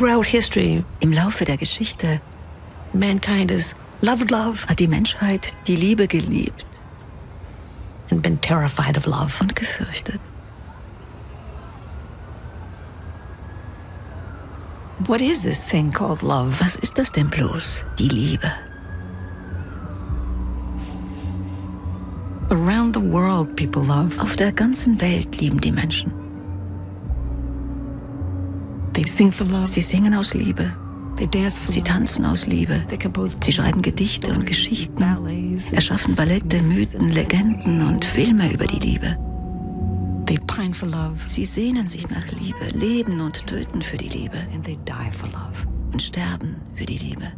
Throughout history, im Laufe der Geschichte, mankind has loved love. Hat die Menschheit die Liebe geliebt. And been terrified of love. Und gefürchtet. What is this thing called love? Was ist das denn bloß? Die Liebe. Around the world people love. Auf der ganzen Welt lieben die Menschen. Sie singen aus Liebe. Sie tanzen aus Liebe. Sie schreiben Gedichte und Geschichten, erschaffen Ballette, Mythen, Legenden und Filme über die Liebe. Sie sehnen sich nach Liebe, leben und töten für die Liebe und sterben für die Liebe.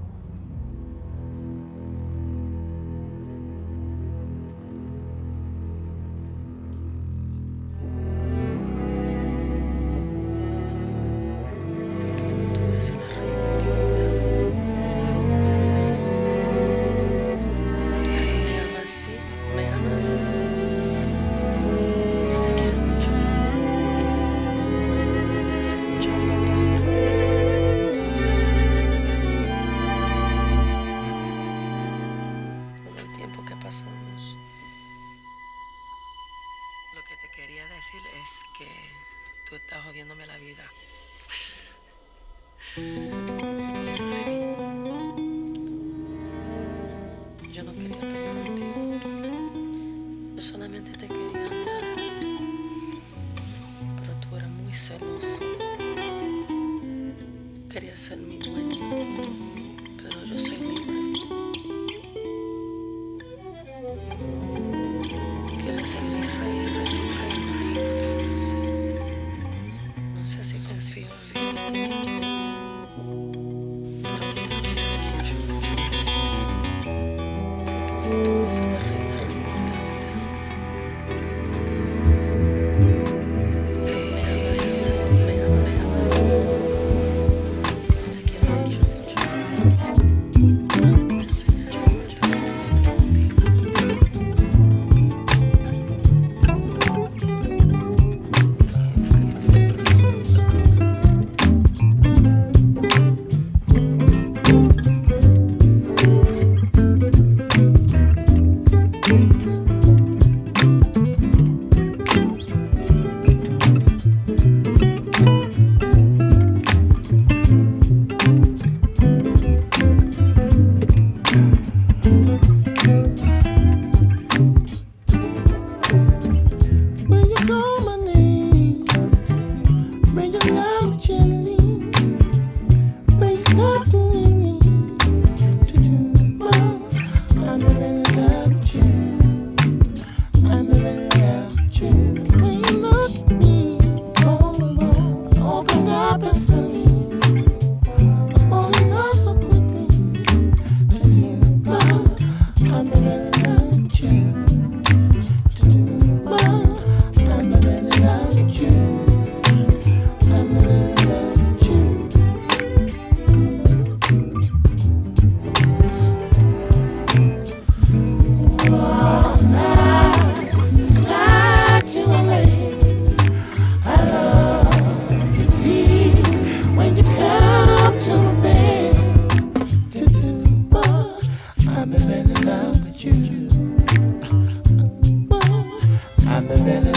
I'm a really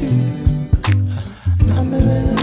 you. I'm a really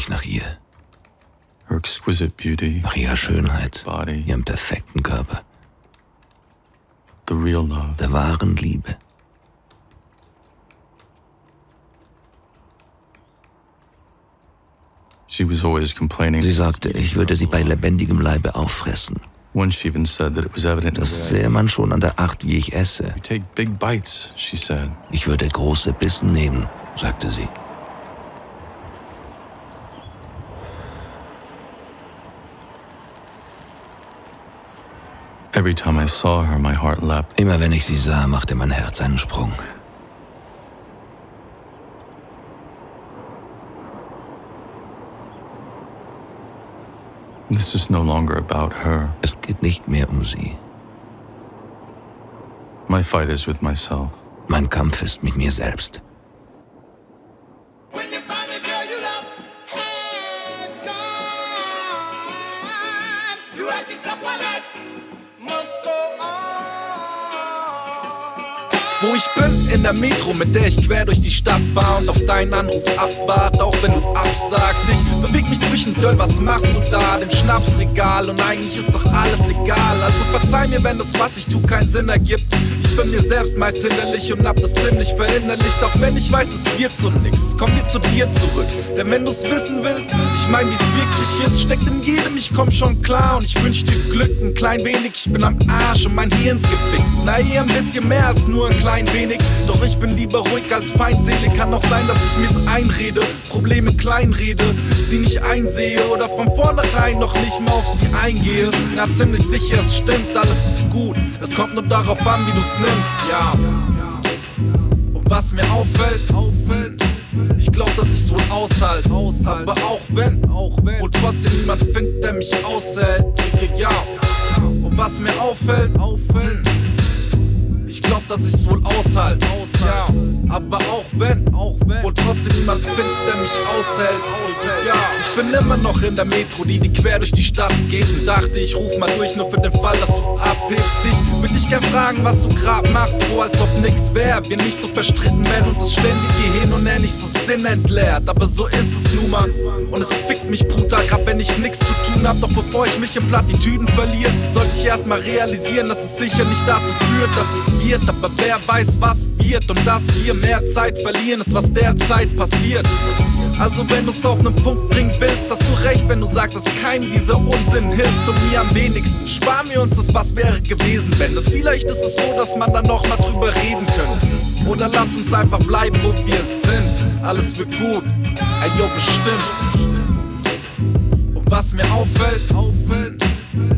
mich nach ihr, nach ihrer Schönheit, ihrem perfekten Körper, der wahren Liebe. She was always complaining. Sie sagte, ich würde sie bei lebendigem Leibe auffressen. Das sähe man schon an der Art, wie ich esse. Ich würde große Bissen nehmen, sagte sie. Every time I saw her, my heart leapt. Immer wenn ich sie sah, machte mein Herz einen Sprung. This is no longer about her. Es geht nicht mehr um sie. My fight is with myself. Mein Kampf ist mit mir selbst. Ich bin, in der Metro, mit der ich quer durch die Stadt war und auf deinen Anruf abwart, auch wenn du absagst. Ich beweg mich zwischendurch, was machst du da? Dem Schnapsregal und eigentlich ist doch alles egal. Also verzeih mir, wenn das, was ich tu, keinen Sinn ergibt. Ich bin mir selbst meist hinderlich und hab das ziemlich verinnerlicht, auch wenn ich weiß, es wird zu nix. Kommen wir zu dir zurück, denn wenn du's wissen willst, ich mein, wie's wirklich ist, steckt in jedem, ich komm schon klar und ich wünsch dir Glück, ein klein wenig, ich bin am Arsch und mein Hirn's gefickt. Na, eher ein bisschen mehr als nur ein klein wenig, doch ich bin lieber ruhig als feindselig. Kann auch sein, dass ich mir's einrede, Probleme kleinrede, sie nicht einsehe oder von vornherein noch nicht mal auf sie eingehe. Na, ziemlich sicher, es stimmt, alles ist gut. Es kommt nur darauf an, wie du's nimmst, ja. Und was mir auffällt, auffällt, ich glaub, dass ich's wohl aushalt, aber auch wenn, auch wenn, wohl trotzdem niemand findet, der mich aushält, ja. Und was mir auffällt, auffällt, ich glaub, dass ich's wohl aushalt, ja. Aber auch wenn, auch wenn, wohl trotzdem niemand findet, der mich aushält, ja. Ich bin immer noch in der Metro, die die quer durch die Stadt geht und dachte, ich ruf mal durch, nur für den Fall, dass du abhebst. Ich würde dich gern fragen, was du grad machst, so als ob nix wär. Wir nicht so verstritten wären und das ständige Hin und Her nicht so sinnentleert. Aber so ist es nun mal. Und es fickt mich brutal, grad wenn ich nix zu tun hab. Doch bevor ich mich in Plattitüden verliere, sollte ich erst mal realisieren, dass es sicher nicht dazu führt, dass es wird. Aber wer weiß, was wird und dass wir mehr Zeit verlieren, ist was derzeit passiert. Also wenn du's auf nen Punkt bringen willst, hast du recht, wenn du sagst, dass keinem dieser Unsinn hilft und mir am wenigsten. Spar mir uns das, was wäre gewesen, wenn das vielleicht ist es so, dass man dann noch mal drüber reden könnte. Oder lass uns einfach bleiben, wo wir sind. Alles wird gut, ey yo, bestimmt. Und was mir auffällt, auffällt,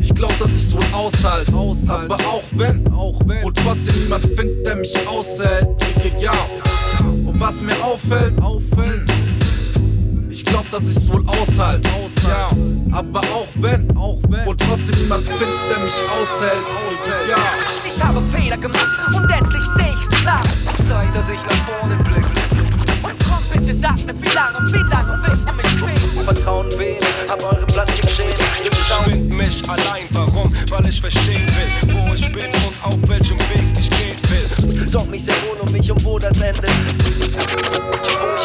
ich glaub, dass ich's wohl aushalt, aber auch wenn, auch wenn, wohl trotzdem niemand findet, der mich aushält, ja. Und was mir auffällt, auffällt, ich glaub, dass ich's wohl aushalt, ja. Aber auch wenn, auch wenn, wohl trotzdem niemand findet, der mich aushält, ja. Ich habe Fehler gemacht und endlich seh ich's klar. Zeit, dass ich nach vorne blicke. Und komm bitte, sag mir, wie lange, wie lange willst du mich quälen? Vertrauen wem? Hab eure Plastikschäden. Mich allein, warum? Weil ich verstehen will, wo ich bin und auf welchem Weg ich gehen will. Sorg mich sehr wohl um mich und wo das endet. Wo ich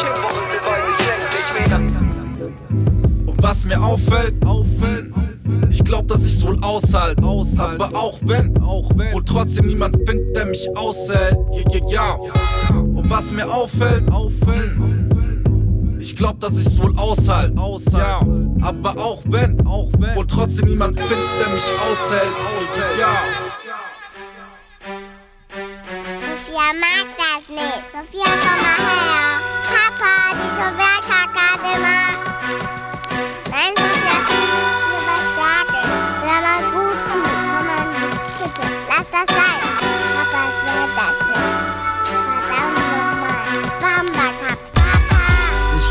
hin wollte, weiß ich längst nicht mehr. Und was mir auffällt, auffällt, ich glaub, dass ich's wohl aushalt, aber auch wenn, auch wenn, wohl trotzdem niemand findet, der mich aushält, ja, ja, ja. Und was mir auffällt, auffällt, ich glaub, dass ich's wohl aushalt, ja. Aber auch wenn, auch wenn, wohl trotzdem niemand findet, der mich aushält, ja. Sophia mag das nicht. Sophia, komm mal her. Papa, die Sophia gerade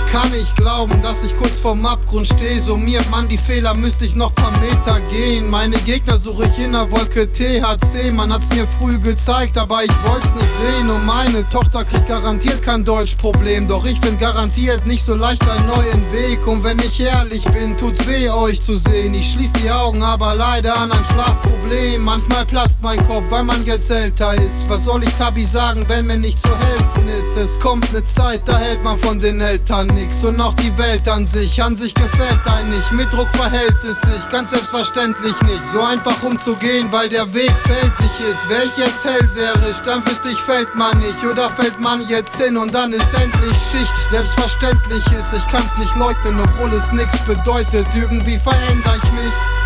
Ich kann glauben, glauben, dass ich kurz vorm Abgrund stehe. Summiert man die Fehler, müsste ich noch paar Meter gehen. Meine Gegner suche ich in der Wolke THC. Man hat's mir früh gezeigt, aber ich wollt's nicht sehen. Und meine Tochter kriegt garantiert kein Deutschproblem. Doch ich find garantiert nicht so leicht einen neuen Weg. Und wenn ich ehrlich bin, tut's weh, euch zu sehen. Ich schließ die Augen, aber leider an ein Schlafproblem. Manchmal platzt mein Kopf, weil man jetzt älter ist. Was soll ich Tabi sagen, wenn mir nicht zu helfen ist? Es kommt ne Zeit, da hält man von den Eltern nix. Und auch die Welt an sich, an sich gefällt ein nicht. Mit Druck verhält es sich, ganz selbstverständlich nicht. So einfach umzugehen, weil der Weg felsig ist. Wär ich jetzt hellseherisch, dann wüsste ich, fällt man nicht. Oder fällt man jetzt hin und dann ist endlich Schicht. Selbstverständlich ist, ich kann's nicht leugnen, obwohl es nix bedeutet. Irgendwie veränder ich mich.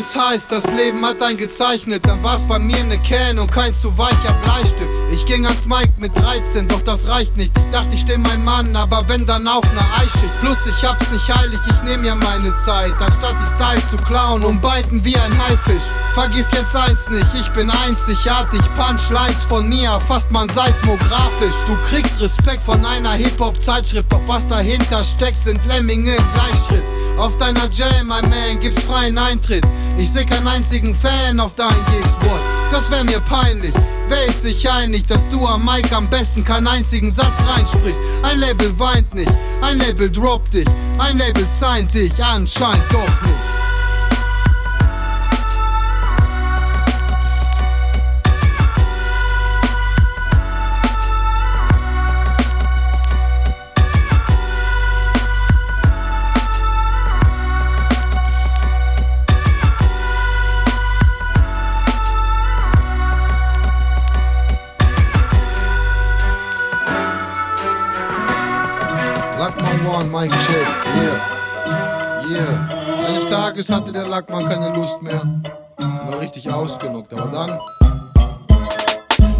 Es heißt, das Leben hat ein gezeichnet, dann war's bei mir ne Can und kein zu weicher Bleistift. Ich ging ans Mike mit 13, doch das reicht nicht. Ich dachte, ich steh mein Mann, aber wenn dann auf ne Eisschicht. Plus, ich hab's nicht heilig, ich nehm ja meine Zeit. Anstatt die Style zu klauen und beiten wie ein Haifisch. Vergiss jetzt eins nicht, ich bin einzigartig. Punchlines von mir, fast man seismografisch. Du kriegst Respekt von einer Hip-Hop-Zeitschrift, doch was dahinter steckt, sind Lemminge im Gleichschritt. Auf deiner Jam, my man, gibt's freien Eintritt. Ich seh keinen einzigen Fan auf deinen Gigs, what? Das wär mir peinlich. Wer ist sich einig, dass du am Mic am besten keinen einzigen Satz reinsprichst? Ein Label weint nicht, ein Label droppt dich, ein Label signed dich, anscheinend doch nicht. Mike Check, yeah, yeah. Eines Tages hatte der Lackmann keine Lust mehr. War richtig ausgenockt, aber dann.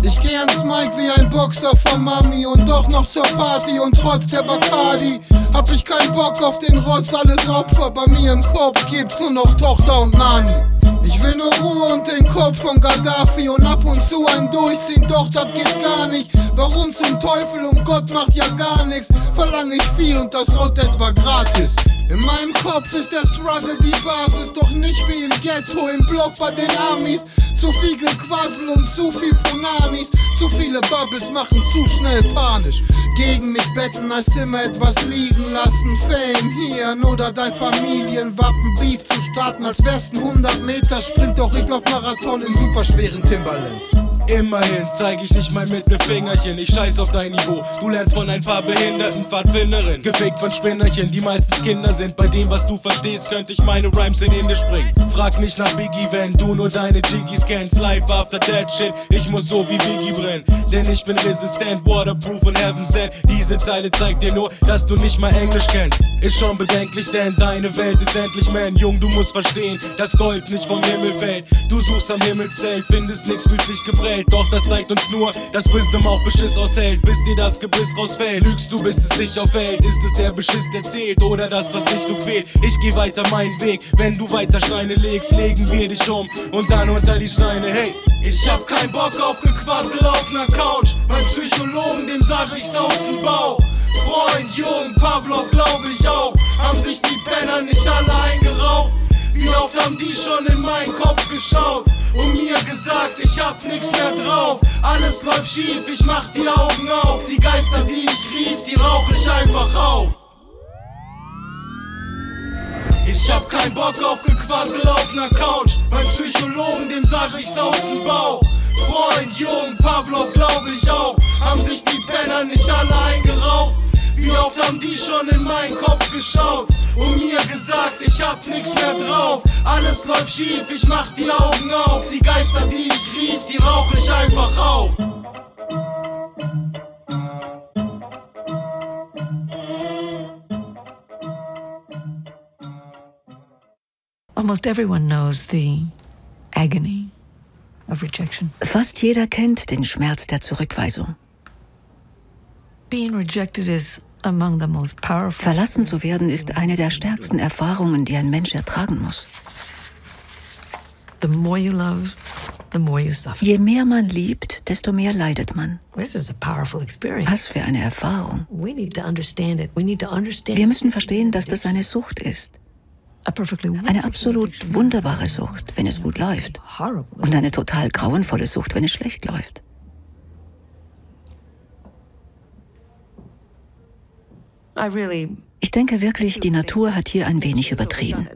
Ich geh ans Mike wie ein Boxer von Mami und doch noch zur Party und trotz der Bacardi hab ich keinen Bock auf den Rotz, alles Opfer. Bei mir im Kopf gibt's nur noch Tochter und Nani. Ich will nur Ruhe und den Kopf von Gaddafi und ab und zu ein Durchziehen, doch das geht gar nicht. Warum zum Teufel und Gott macht ja gar nichts? Verlange ich viel und das Rot etwa gratis. In meinem Kopf ist der Struggle die Basis, doch nicht wie im Ghetto, im Block bei den Amis. Zu viel Gequassel und zu viel Punamis. Zu viele Bubbles machen zu schnell panisch. Gegen mich betten, als immer etwas liegen lassen. Fame hier oder dein Familienwappen. Beef zu starten, als wär's ein 100 Meter Sprint. Doch ich lauf Marathon in superschweren Timberlands. Immerhin zeig ich nicht mein Mittelfingerchen, ich scheiß auf dein Niveau. Du lernst von ein paar behinderten Pfadfinderinnen. Gefickt von Spinnerchen, die meistens Kinder sind. Bei dem, was du verstehst, könnte ich meine Rhymes in Indisch bringen. Frag nicht nach Biggie, wenn du nur deine Jiggies kennst. Life after that shit, ich muss so wie Biggie brennen. Denn ich bin resistent, waterproof und heaven sent. Diese Zeile zeigt dir nur, dass du nicht mal Englisch kennst. Ist schon bedenklich, denn deine Welt ist endlich man. Jung, du musst verstehen, dass Gold nicht vom Himmel fällt. Du suchst am Himmelszelt, findest nix, fühlt sich geprellt. Doch das zeigt uns nur, dass Wisdom auch Beschiss aushält, bis dir das Gebiss rausfällt. Lügst du, bis es dich auffällt? Ist es der Beschiss, der zählt oder das, was dich so quält? Ich geh weiter meinen Weg, wenn du weiter Steine legst, legen wir dich um und dann unter die Steine. Hey, ich hab keinen Bock auf Gequassel auf ner Couch. Mein Psychologen, dem sag ich's aus dem Bauch. Freund, Jung, Pavlov, glaub ich auch. Haben sich die Penner nicht alle eingeraucht? Wie oft haben die schon in meinen Kopf geschaut und mir gesagt, ich hab nix mehr drauf. Alles läuft schief, ich mach die Augen auf. Die Geister, die ich rief, die rauch ich einfach auf. Ich hab keinen Bock auf Gequassel auf ner Couch. Mein Psychologen, dem sag ich's aus dem Bauch. Freund, Jung, Pavlov, glaub ich auch. Haben sich die Penner nicht alle eingeraucht? Wie oft haben die schon in meinen Kopf geschaut und mir gesagt, ich hab nix mehr drauf. Alles läuft schief, ich mach die Augen auf. Die Geister, die ich rief, die rauch ich einfach auf. Almost everyone knows the agony of rejection. Fast jeder kennt den Schmerz der Zurückweisung. Being rejected is among the most powerful. Verlassen zu werden ist eine der stärksten Erfahrungen, die ein Mensch ertragen muss. The more you love, the more you suffer. Je mehr man liebt, desto mehr leidet man. This is a powerful experience. Was für eine Erfahrung. We need to understand it. We need to understand. Wir müssen verstehen, dass das eine Sucht ist. Eine absolut wunderbare Sucht, wenn es gut läuft. Und eine total grauenvolle Sucht, wenn es schlecht läuft. I really Ich denke wirklich, die Natur hat hier ein wenig übertrieben.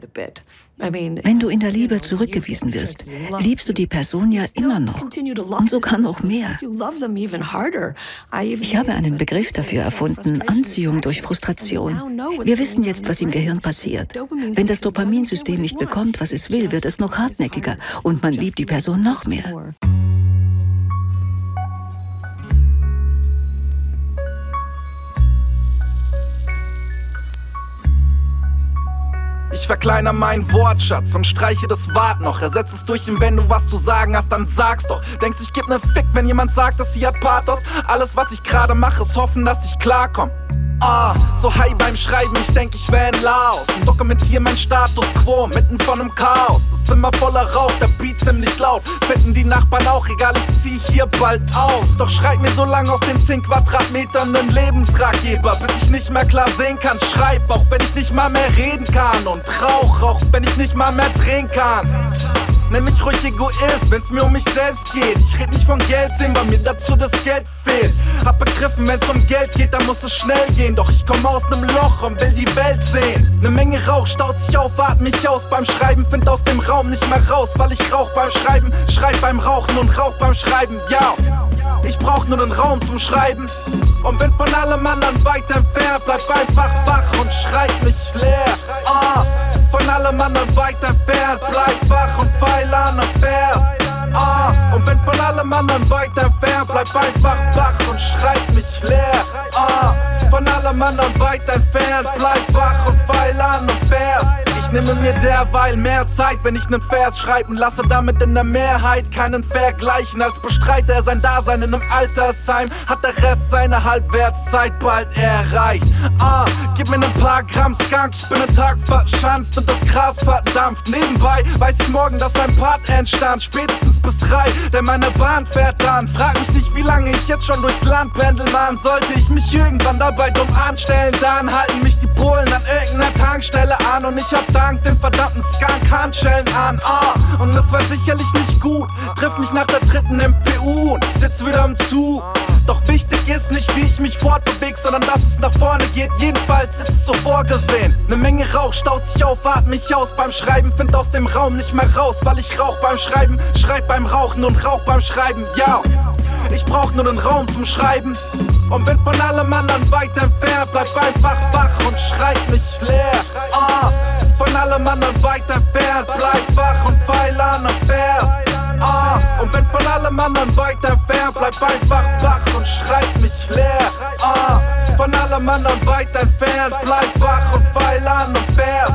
Wenn du in der Liebe zurückgewiesen wirst, liebst du die Person ja immer noch. Und sogar noch mehr. Ich habe einen Begriff dafür erfunden, Anziehung durch Frustration. Wir wissen jetzt, was im Gehirn passiert. Wenn das Dopaminsystem nicht bekommt, was es will, wird es noch hartnäckiger und man liebt die Person noch mehr. Ich verkleiner meinen Wortschatz und streiche das Wart noch. Ersetz es durch ein Wenn du was zu sagen hast, dann sag's doch. Denkst ich geb ne Fick, wenn jemand sagt, dass sie hat Pathos? Alles, was ich gerade mache, ist hoffen, dass ich klarkomm. Ah, so high beim Schreiben, ich denk, ich wär in Laos und dokumentiere mein Status quo mitten von nem Chaos. Das Zimmer voller Rauch, der Beat ziemlich laut. Finden die Nachbarn auch, egal, ich zieh hier bald aus. Doch schreib mir so lang auf den 10 Quadratmetern nen Lebensratgeber, bis ich nicht mehr klar sehen kann. Schreib, auch wenn ich nicht mal mehr reden kann. Und rauch, auch wenn ich nicht mal mehr drehen kann. Nenn mich ruhig Egoist, wenn's mir um mich selbst geht. Ich red nicht von Geld sehen, weil mir dazu das Geld fehlt. Hab begriffen, wenn's um Geld geht, dann muss es schnell gehen. Doch ich komm aus nem Loch und will die Welt sehen. Ne Menge Rauch staut sich auf, atm mich aus beim Schreiben. Find aus dem Raum nicht mehr raus, weil ich rauch beim Schreiben. Schreib beim Rauchen und rauch beim Schreiben, ja. Ich brauch nur nen Raum zum Schreiben. Und bin von allem anderen weit entfernt. Bleib einfach wach und schreib nicht leer. Ah, von allem anderen weit entfernt. Bleib wach und feil an am Vers. Ah, und bin von allem anderen weit entfernt. Bleib einfach wach und schreib nicht leer. Ah, von allem anderen weit entfernt. Bleib wach und feil an am Vers. Ich nehme mir derweil mehr Zeit, wenn ich nen Vers schreiben lasse, damit in der Mehrheit keinen vergleichen. Als bestreite er sein Dasein in einem Altersheim, hat der Rest seine Halbwertszeit bald erreicht. Ah, gib mir nen paar Gramm Skunk, ich bin einen Tag verschanzt und das Gras verdampft. Nebenbei weiß ich morgen, dass ein Part entstand, spätestens bis drei, denn meine Bahn fährt dann. Frag mich nicht, wie lange ich jetzt schon durchs Land pendel, Mann. Sollte ich mich irgendwann dabei dumm anstellen, dann halten mich die Polen an irgendeiner Tankstelle an und ich hab dank dem verdammten Skunk Handschellen an. Ah, und das war sicherlich nicht gut. Triff mich nach der dritten MPU und ich sitz wieder im Zug. Doch wichtig ist nicht, wie ich mich fortbeweg, sondern dass es nach vorne geht. Jedenfalls ist es so vorgesehen. Ne Menge Rauch staut sich auf, atm mich aus beim Schreiben. Find aus dem Raum nicht mehr raus, weil ich rauch beim Schreiben. Schreib beim Rauchen und rauch beim Schreiben, ja. Ich brauch nur nen Raum zum Schreiben. Und bin von allem anderen weit entfernt. Bleib einfach wach und schreib nicht leer. Ah, von allem anderen weit entfernt. Bleib wach und feil an am Vers. Ah, und wenn von allem anderen weit entfernt, bleib einfach wach und schreib mich leer. Ah, von allem anderen weit entfernt, bleib wach und feil an am Vers.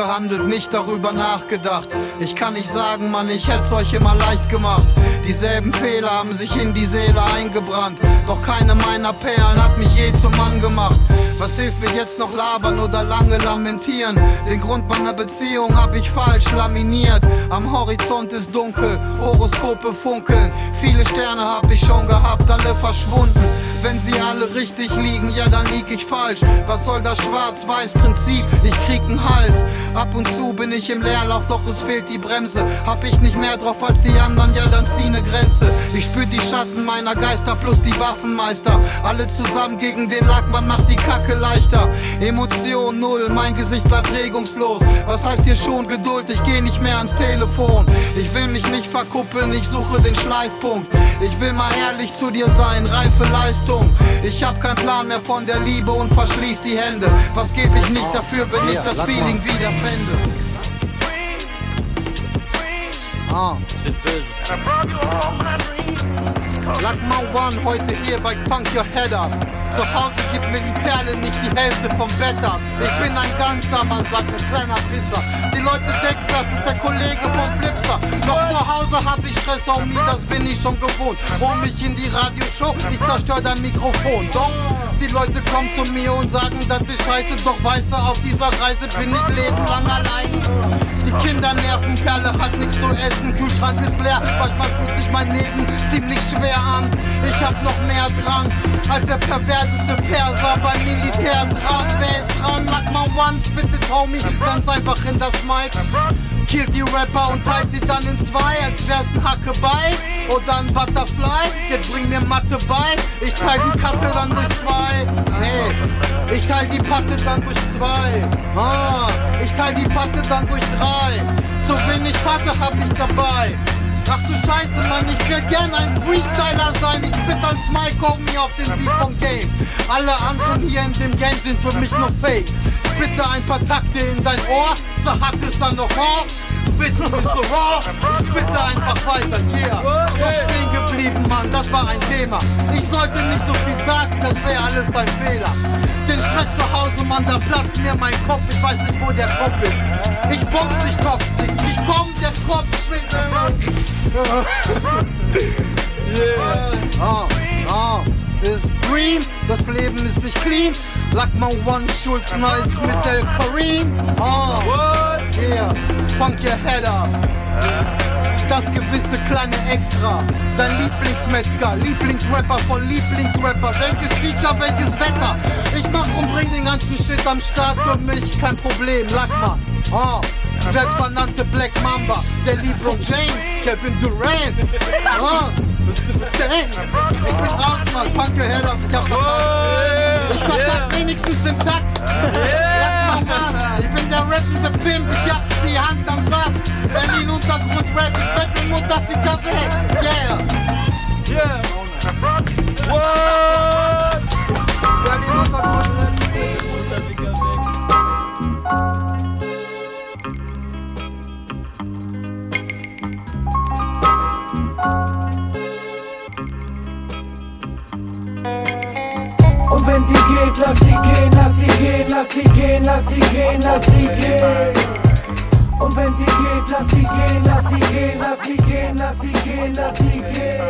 Gehandelt, nicht darüber nachgedacht. Ich kann nicht sagen, Mann, ich hätt's euch immer leicht gemacht. Dieselben Fehler haben sich in die Seele eingebrannt. Doch keine meiner Perlen hat mich je zum Mann gemacht. Was hilft mir jetzt noch labern oder lange lamentieren? Den Grund meiner Beziehung hab ich falsch laminiert. Am Horizont ist dunkel, Horoskope funkeln. Viele Sterne hab ich schon gehabt, alle verschwunden. Wenn sie alle richtig liegen, ja dann lieg ich falsch. Was soll das Schwarz-Weiß-Prinzip? Ich krieg einen Hals. Ab und zu bin ich im Leerlauf, doch es fehlt die Bremse. Hab ich nicht mehr drauf als die anderen, ja dann zieh ne Grenze. Ich spür die Schatten meiner Geister plus die Waffenmeister. Alle zusammen gegen den Lackmann macht die Kacke leichter. Emotion null, mein Gesicht bleibt regungslos. Was heißt hier schon Geduld? Ich geh nicht mehr ans Telefon. Ich will mich nicht verkuppeln, ich suche den Schleifpunkt. Ich will mal ehrlich zu dir sein, reife Leistung. Ich hab keinen Plan mehr von der Liebe und verschließ die Hände. Was geb ich nicht dafür, wenn ich das Feeling wiederfände? Ah. Das wird böse. Lackman One heute hier bei Funk Your Head Up. Zu Hause gibt mir die Perle nicht die Hälfte vom Bett ab. Ich bin ein Gangster, sagt ein kleiner Pisser. Die Leute denken, das ist der Kollege vom Flipster. Noch zu Hause hab ich Stress, Homie, das bin ich schon gewohnt. Hol mich in die Radioshow, ich zerstör dein Mikrofon. Doch, die Leute kommen zu mir und sagen, das ist scheiße. Doch weißt du, auf dieser Reise bin ich lebenlang allein. Die Kinder nerven, Perle hat nichts zu essen, Kühlschrank ist leer. Manchmal fühlt sich mein Leben ziemlich schwer an. Ich hab noch mehr Drang als der perverseste Perser beim Militär dran. Wer ist dran? Lackman One, spittet Homie, ganz einfach in das Mic. Killt die Rapper und teilt sie dann in zwei, als wär's ein Hackebei oder ein Butterfly. Jetzt bring mir Mathe bei, ich teil die Karte dann durch zwei. Nee, ich teil die Patte dann durch zwei. Ah, ich teil die Patte dann durch drei. Zu wenig Patte hab ich dabei. Ach du Scheiße, Mann, ich will gern ein Freestyler sein. Ich spit ans Mic, homie, auf den Beat vom Game. Alle anderen hier in dem Game sind für mich nur Fake. Spitte ein paar Takte in dein Ohr, zerhack es dann noch raw. Widmen ist so raw, ich spitte einfach weiter, yeah. Doch stehen geblieben, Mann, das war ein Thema. Ich sollte nicht so viel sagen, das wäre alles ein Fehler. Den Stress zu Hause, Mann, da platzt mir mein Kopf, ich weiß nicht, wo der Kopf ist. Ich box dich toxisch, ich komm, der Kopf schwingt yeah. Ah, ah. Ist green, das Leben ist nicht clean. Lackman One Schulz nice mit El Kareem. Ah, yeah, funk your head up. Das gewisse kleine Extra. Dein Lieblingsmetzger, Lieblingsrapper von Lieblingsrapper. Welches Feature, welches Wetter? Ich mach und bring den ganzen Shit am Start für mich, kein Problem. Lackman, ah. Selbsternannte Black Mamba, der LeBron James, Kevin Durant. Denen? Ich bin raus, Mann, your head hab verpasst. Ich vertrag wenigstens im Takt. Lack mal an, ich bin der rappende Pimp, ich hab die Hand am Sack. Berlin Untergrund Rap, ich bettel Mutter für Kaffee. Yeah. Yeah. What? Berlin Untergrund Rap, wenn sie geht, lass sie gehen, lass sie gehen, lass sie gehen, lass sie gehen, lass sie gehen. Und wenn sie geht, lass sie gehen, lass sie gehen, lass sie gehen, lass sie gehen, lass sie gehen.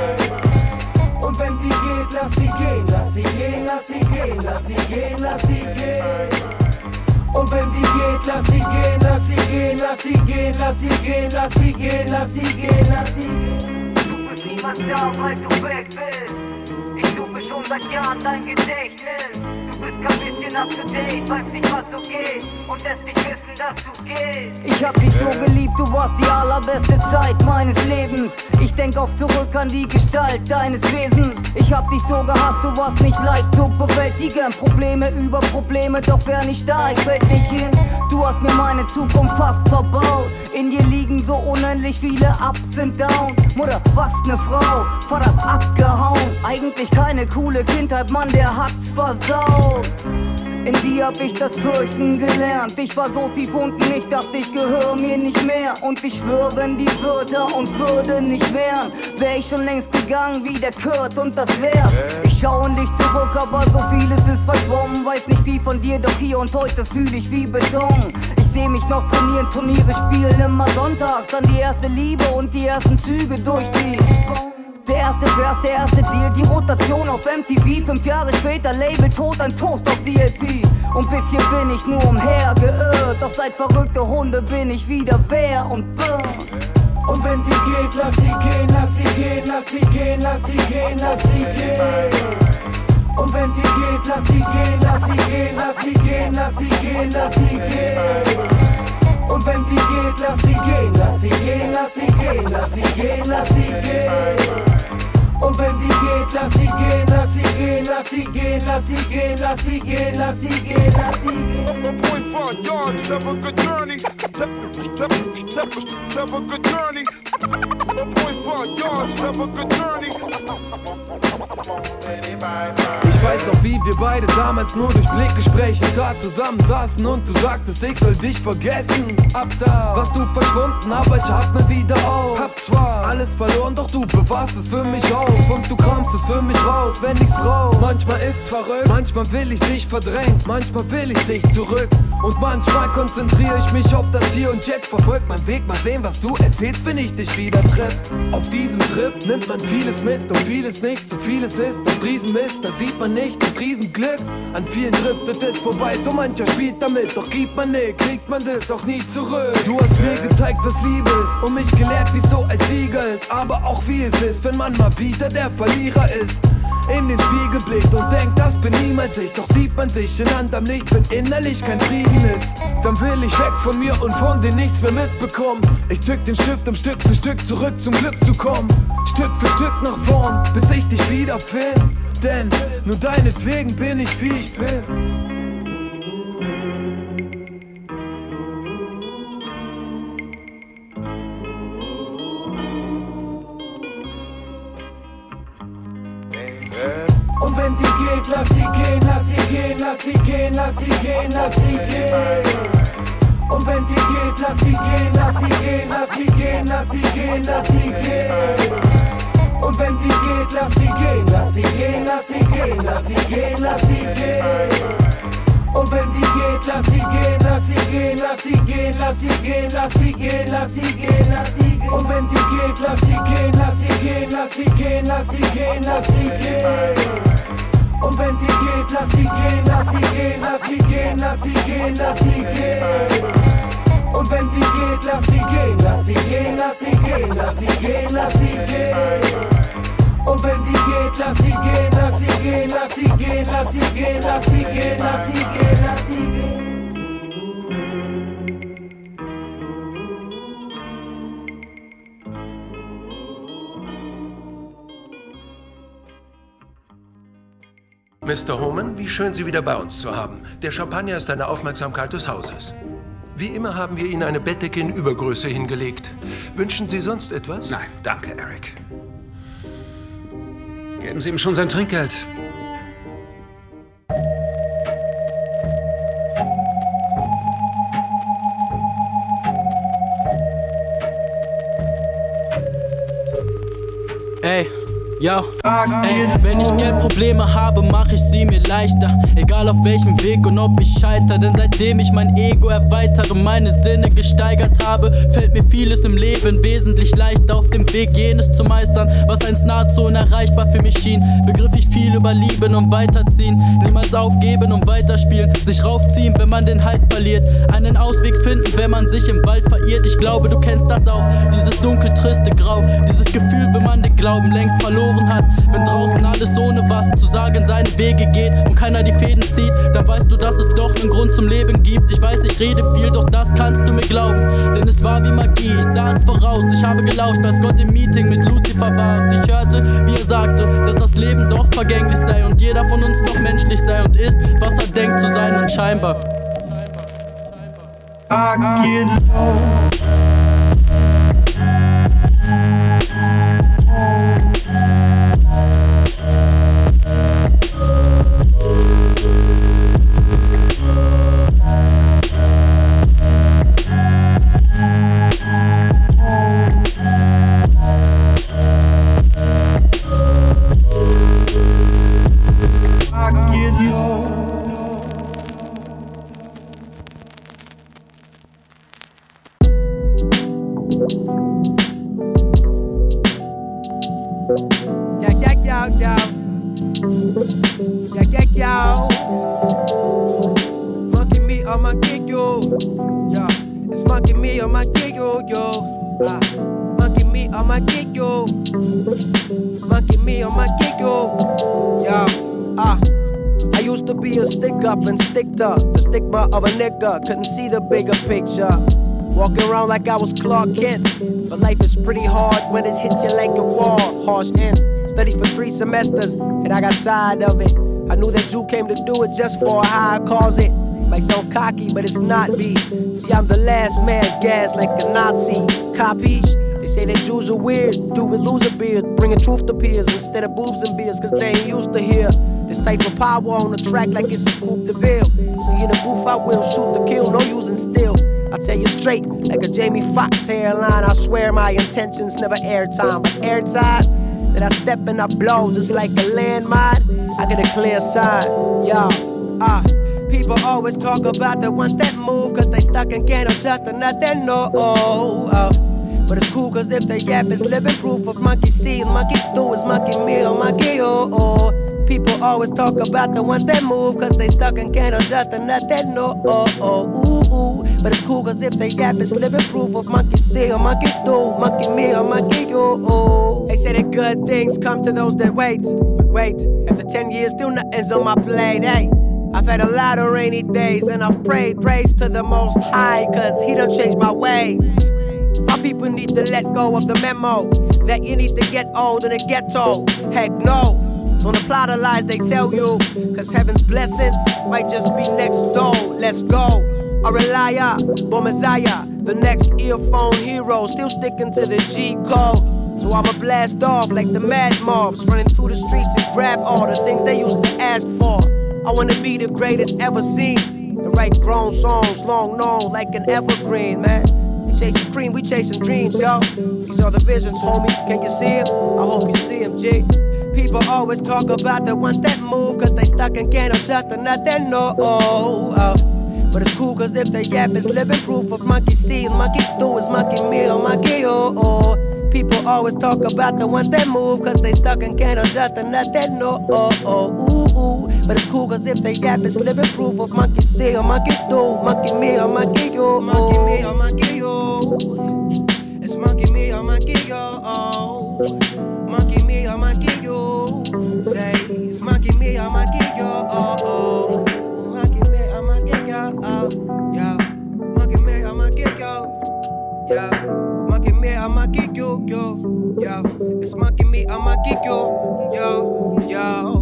Und wenn sie geht, lass sie gehen, lass sie gehen, lass sie gehen, lass sie gehen, lass sie gehen. Und wenn sie geht, lass sie gehen, lass sie gehen, lass sie gehen, lass sie gehen, lass sie gehen, lass sie gehen, lass sie gehen. Du bist niemand da, weil du weg bist. Ich suche schon seit Jahren dein Gedächtnis. Du. Ich hab dich so geliebt, du warst die allerbeste Zeit meines Lebens. Ich denk oft zurück an die Gestalt deines Wesens. Ich hab dich so gehasst, du warst nicht leicht zu bewältigen. Probleme über Probleme, doch wer nicht da, ich fällt nicht hin. Du hast mir meine Zukunft fast verbaut. In dir liegen so unendlich viele Ups und Downs. Mutter, was ne Frau, Vater abgehauen. Eigentlich keine coole Kindheit, Mann, der hat's versaut. In dir hab ich das Fürchten gelernt. Ich war so tief unten, ich dachte, ich gehöre mir nicht mehr. Und ich schwör, wenn die Wörter und Würde nicht wären, wär ich schon längst gegangen wie der Kurt und das wär. Ich schau in dich zurück, aber so vieles ist verschwommen. Weiß nicht wie von dir, doch hier und heute fühl ich wie Beton. Ich seh mich noch trainieren, Turniere spielen immer sonntags. Dann die erste Liebe und die ersten Züge durch die. Erste Vers, der erste Deal, die Rotation auf MTV. Fünf Jahre später Label tot, ein Toast auf die LP. Und bis hier bin ich nur umhergeirrt. Doch seit verrückte Hunde bin ich wieder wer und burn. Und wenn sie geht, lass sie gehen, lass sie gehen, lass sie gehen, lass sie gehen, lass sie gehen. Und wenn sie geht, lass sie gehen, lass sie gehen, lass sie gehen, lass sie gehen, lass sie gehen. Und wenn sie geht, lass sie gehen, lass sie gehen, lass sie gehen, lass sie gehen, lass sie gehen. Und wenn sie geht, lass sie gehen, lass sie gehen, lass sie gehen, lass sie gehen, lass sie gehen, lass sie gehen, lass sie gehen. Point for a have a good journey. A good journey. Ich weiß noch, wie wir beide damals nur durch Blickgespräche da zusammen saßen und du sagtest, ich soll dich vergessen. Ab da warst du verschwunden, aber ich hab mir wieder auf. Hab zwar alles verloren, doch du bewahrst es für mich auf. Und du kramst es für mich raus, wenn ich's brauch. Manchmal ist's verrückt, manchmal will ich dich verdrängen, manchmal will ich dich zurück. Und manchmal konzentriere ich mich auf das Hier und Jetzt. Verfolgt mein Weg, mal sehen, was du erzählst, wenn ich dich wieder treff. Auf diesem Trip nimmt man vieles mit und vieles nicht. So vieles ist das Riesenmist, da sieht man nicht das Riesenglück. An vielen driftet es vorbei, so mancher spielt damit. Doch gibt man nicht, kriegt man das auch nie zurück. Du hast mir gezeigt, was Liebe ist und mich gelehrt, wie so ein Sieger ist. Aber auch wie es ist, wenn man mal wieder der Verlierer ist in den Spiegel blickt und denkt, das bin niemals ich. Doch sieht man sich in anderem Licht, wenn innerlich kein Frieden ist. Dann will ich weg von mir und von dir nichts mehr mitbekommen. Ich zück den Stift, um Stück für Stück zurück zum Glück zu kommen. Stück für Stück nach vorn, bis ich dich wieder finde. Denn nur deinetwegen bin ich wie ich bin. Gehen, lass sie gehen, lass sie gehen, lass sie gehen. Und wenn sie geht, lass sie gehen, lass sie gehen, lass sie gehen, lass sie gehen, lass sie gehen. Und wenn sie geht, lass sie gehen, lass sie gehen, lass sie gehen, lass sie gehen, lass sie gehen. Und wenn sie geht, lass sie gehen, lass sie gehen, lass sie gehen, lass sie gehen, lass sie gehen, lass sie gehen, lass sie gehen. Und wenn sie geht, lass sie gehen, lass sie gehen, lass sie gehen, lass sie gehen, lass sie gehen. Und wenn sie geht, lass sie gehen, lass sie gehen, lass sie gehen, lass sie gehen, lass sie gehen. Und wenn sie geht, lass sie gehen, lass sie gehen, lass sie gehen, lass sie gehen, lass sie gehen. Und wenn sie geht, lass sie gehen, lass sie gehen, lass sie gehen, lass sie gehen, lass sie gehen, lass sie gehen, lass sie gehen. Mr. Homan, wie schön, Sie wieder bei uns zu haben. Der Champagner ist eine Aufmerksamkeit des Hauses. Wie immer haben wir Ihnen eine Bettdecke in Übergröße hingelegt. Wünschen Sie sonst etwas? Nein, danke, Eric. Geben Sie ihm schon sein Trinkgeld. Ey, ey, wenn ich Geldprobleme habe, mach ich sie mir leichter. Egal auf welchem Weg und ob ich scheiter. Denn seitdem ich mein Ego erweitert und meine Sinne gesteigert habe, fällt mir vieles im Leben wesentlich leichter auf dem Weg, jenes zu meistern, was einst nahezu unerreichbar für mich schien. Begriff ich viel über Lieben und Weiterziehen. Niemals aufgeben und weiterspielen. Sich raufziehen, wenn man den Halt verliert. Einen Ausweg finden, wenn man sich im Wald verirrt. Ich glaube, du kennst das auch. Dieses dunkel, triste Grau. Dieses Gefühl, wenn man den Glauben längst verloren hat. Wenn draußen alles ohne was zu sagen seine Wege geht und keiner die Fäden zieht, dann weißt du, dass es doch einen Grund zum Leben gibt. Ich weiß, ich rede viel, doch das kannst du mir glauben. Denn es war wie Magie, ich sah es voraus. Ich habe gelauscht, als Gott im Meeting mit Lucifer war. Und ich hörte, wie er sagte, dass das Leben doch vergänglich sei und jeder von uns noch menschlich sei und ist, was er denkt zu sein und scheinbar. I get low. Yeah, yeah, yeah, yeah. Yeah. Monkey me on my gig, yo. Yeah, it's monkey me on my gig, yo, yo. Ah, monkey me on my gig, yo. Monkey me on my gig, yo. Yeah, ah. I used to be a stick up and sticked up. The stigma of a nigga, couldn't see the bigger picture. Walking around like I was Clark Kent. But life is pretty hard when it hits you like a wall. Harsh end. Studied for three semesters, and I got tired of it. I knew that you came to do it just for a high cause it. Might sound cocky, but it's not me. See, I'm the last man gas like a Nazi. Capiche? They say that Jews are weird. Do with lose a beard, bringing truth to peers instead of boobs and beers, cause they ain't used to hear. This type of power on the track like it's a coup de ville. See in the booth I will shoot the kill, no using steel. I tell you straight, like a Jamie Foxx hairline. I swear my intentions never airtime, but airtime. That I step and I blow just like a landmine. I get a clear sign, yo. Ah, people always talk about the ones that move, cause they stuck and can't adjust to nothing, no. Oh, oh. But it's cool, cause if they yap is living proof of monkey see, monkey do is monkey meal, monkey oh, oh. People always talk about the ones that move, cause they stuck and can't adjust to nothing, no. Oh, oh, ooh, ooh. But it's cool, cause if they yap is living proof of monkey see, or monkey do, monkey meal, monkey oh, oh. They say that good things come to those that wait. But wait, after 10 years, still nothing's on my plate, hey. I've had a lot of rainy days and I've prayed praise to the most high cause he done changed my ways. My people need to let go of the memo that you need to get old in the ghetto. Heck no, don't apply the lies they tell you cause heaven's blessings might just be next door. Let's go. Aurelaya, Messiah, the next earphone hero, still sticking to the G code. So I'ma blast off like the mad mobs, running through the streets and grab all the things they used to ask for. I wanna be the greatest ever seen. The right grown songs, long known like an evergreen, man. We chasing cream, we chasing dreams, yo. These are the visions, homie. Can you see them? I hope you see them, G. People always talk about the ones that move, cause they stuck and can't adjust to nothing, no. Oh, oh. But it's cool, cause if they yap it's living proof of monkey see, monkey do is monkey meal, monkey oh, oh. People always talk about the ones that move, cause they stuck and can't adjust to nothing, no. Oh, oh, ooh, ooh. But it's cool, cause if they yap it's living proof of monkey see, monkey do, monkey meal, monkey oh, oh. monkey meal, monkey oh. It's monkey meal, monkey oh. oh. Say, it's monkey meal, monkey yo. Oh, oh. Monkey meal, monkey yo. Oh, yeah. Monkey meal, monkey yo. Yeah. Monkey meal, monkey yo, yo. Yeah. It's monkey meal, monkey yo. Yo, yo.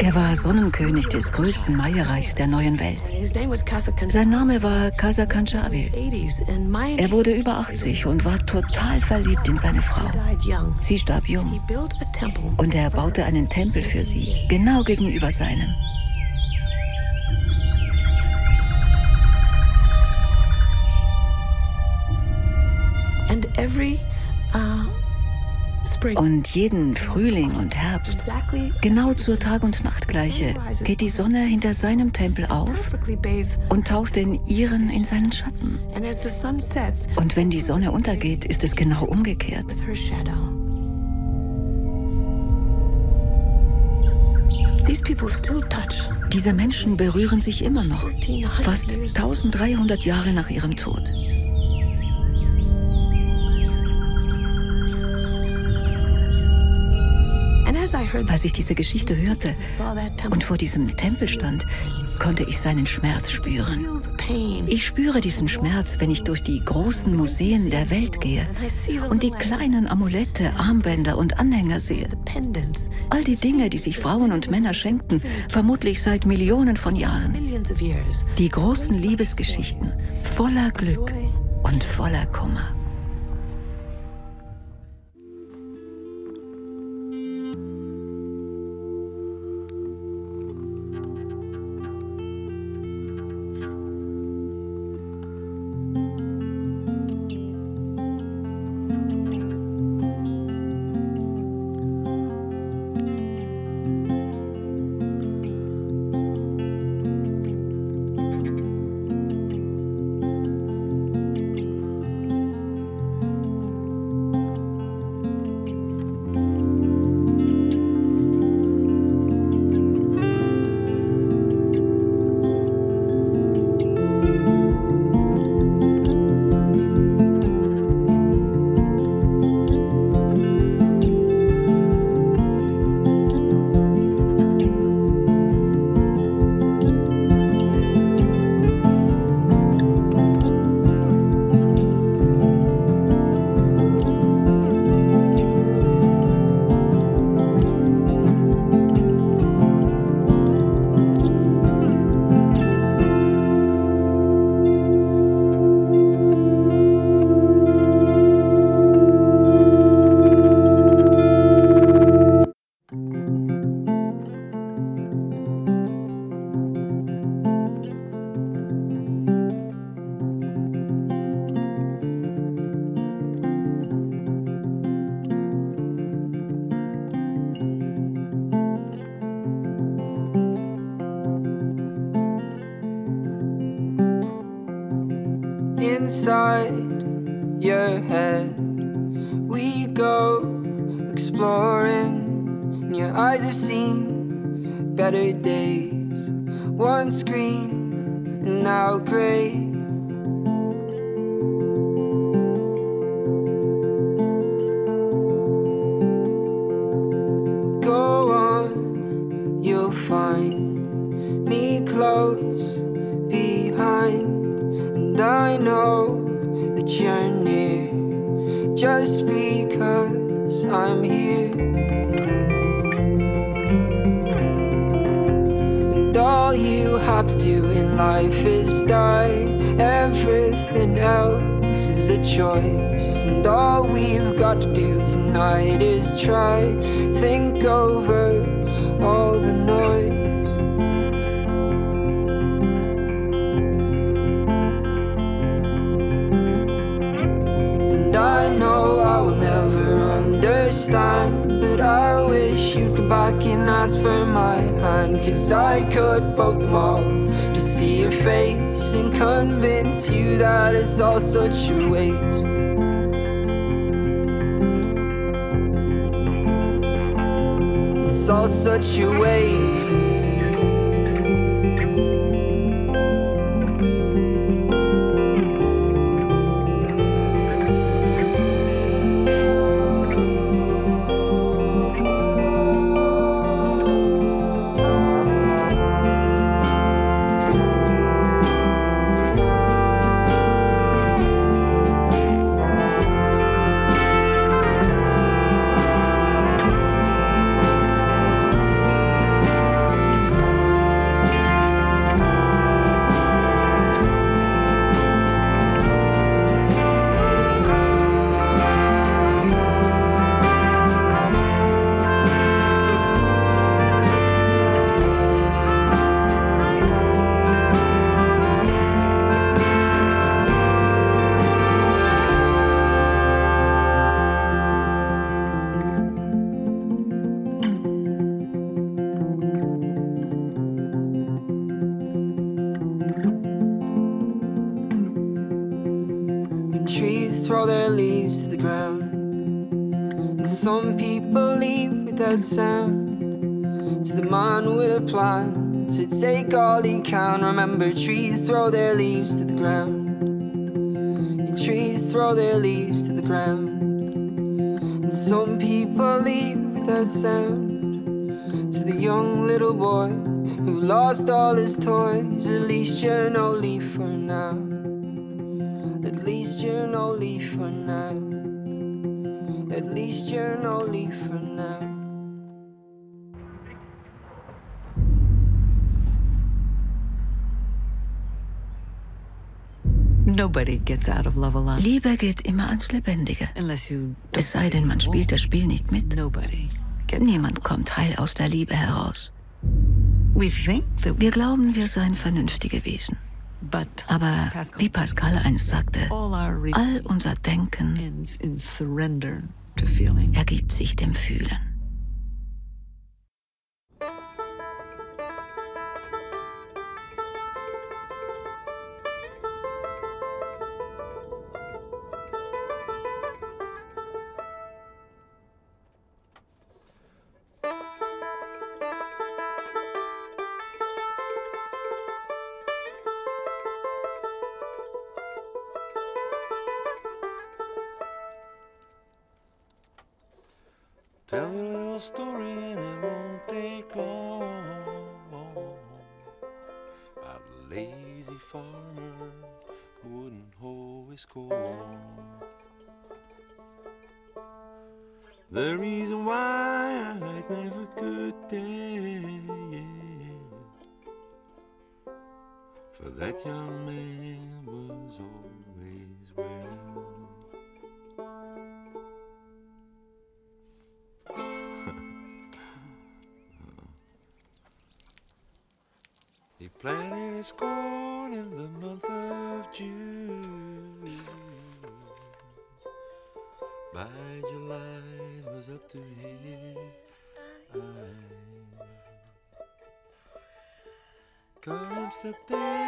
Er war Sonnenkönig des größten Maya-Reichs der neuen Welt. Sein Name war Kasa Kanchabil. Er wurde über 80 und war total verliebt in seine Frau. Sie starb jung. Und er baute einen Tempel für sie, genau gegenüber seinem. And every uh, Und jeden Frühling und Herbst, genau zur Tag- und Nachtgleiche, geht die Sonne hinter seinem Tempel auf und taucht den ihren in seinen Schatten. Und wenn die Sonne untergeht, ist es genau umgekehrt. Diese Menschen berühren sich immer noch, fast 1300 Jahre nach ihrem Tod. Als ich diese Geschichte hörte und vor diesem Tempel stand, konnte ich seinen Schmerz spüren. Ich spüre diesen Schmerz, wenn ich durch die großen Museen der Welt gehe und die kleinen Amulette, Armbänder und Anhänger sehe. All die Dinge, die sich Frauen und Männer schenkten, vermutlich seit Millionen von Jahren. Die großen Liebesgeschichten, voller Glück und voller Kummer. Back and ask for my hand. Cause I could both off to see your face and convince you that it's all such a waste. It's all such a waste. Trees throw their leaves to the ground, and some people leave without sound. So the man with a plan to take all he can. Remember, trees throw their leaves to the ground. And trees throw their leaves to the ground. And some people leave without sound. To the young little boy who lost all his toys, at least you're no leaf for now. You're no leaf for now. At least you're no leaf for now. Nobody gets out of love alive. Liebe geht immer ans Lebendige. Unless you Es sei denn, man spielt das Spiel nicht mit. Nobody. Niemand kommt heil aus der Liebe heraus. We think that Wir glauben, wir seien vernünftige Wesen. Aber wie Pascal einst sagte, all unser Denken ergibt sich dem Fühlen. Tell you a little story and it won't take long about a lazy farmer who wouldn't hoe his corn. The reason why I'd never good day for that young man accepted.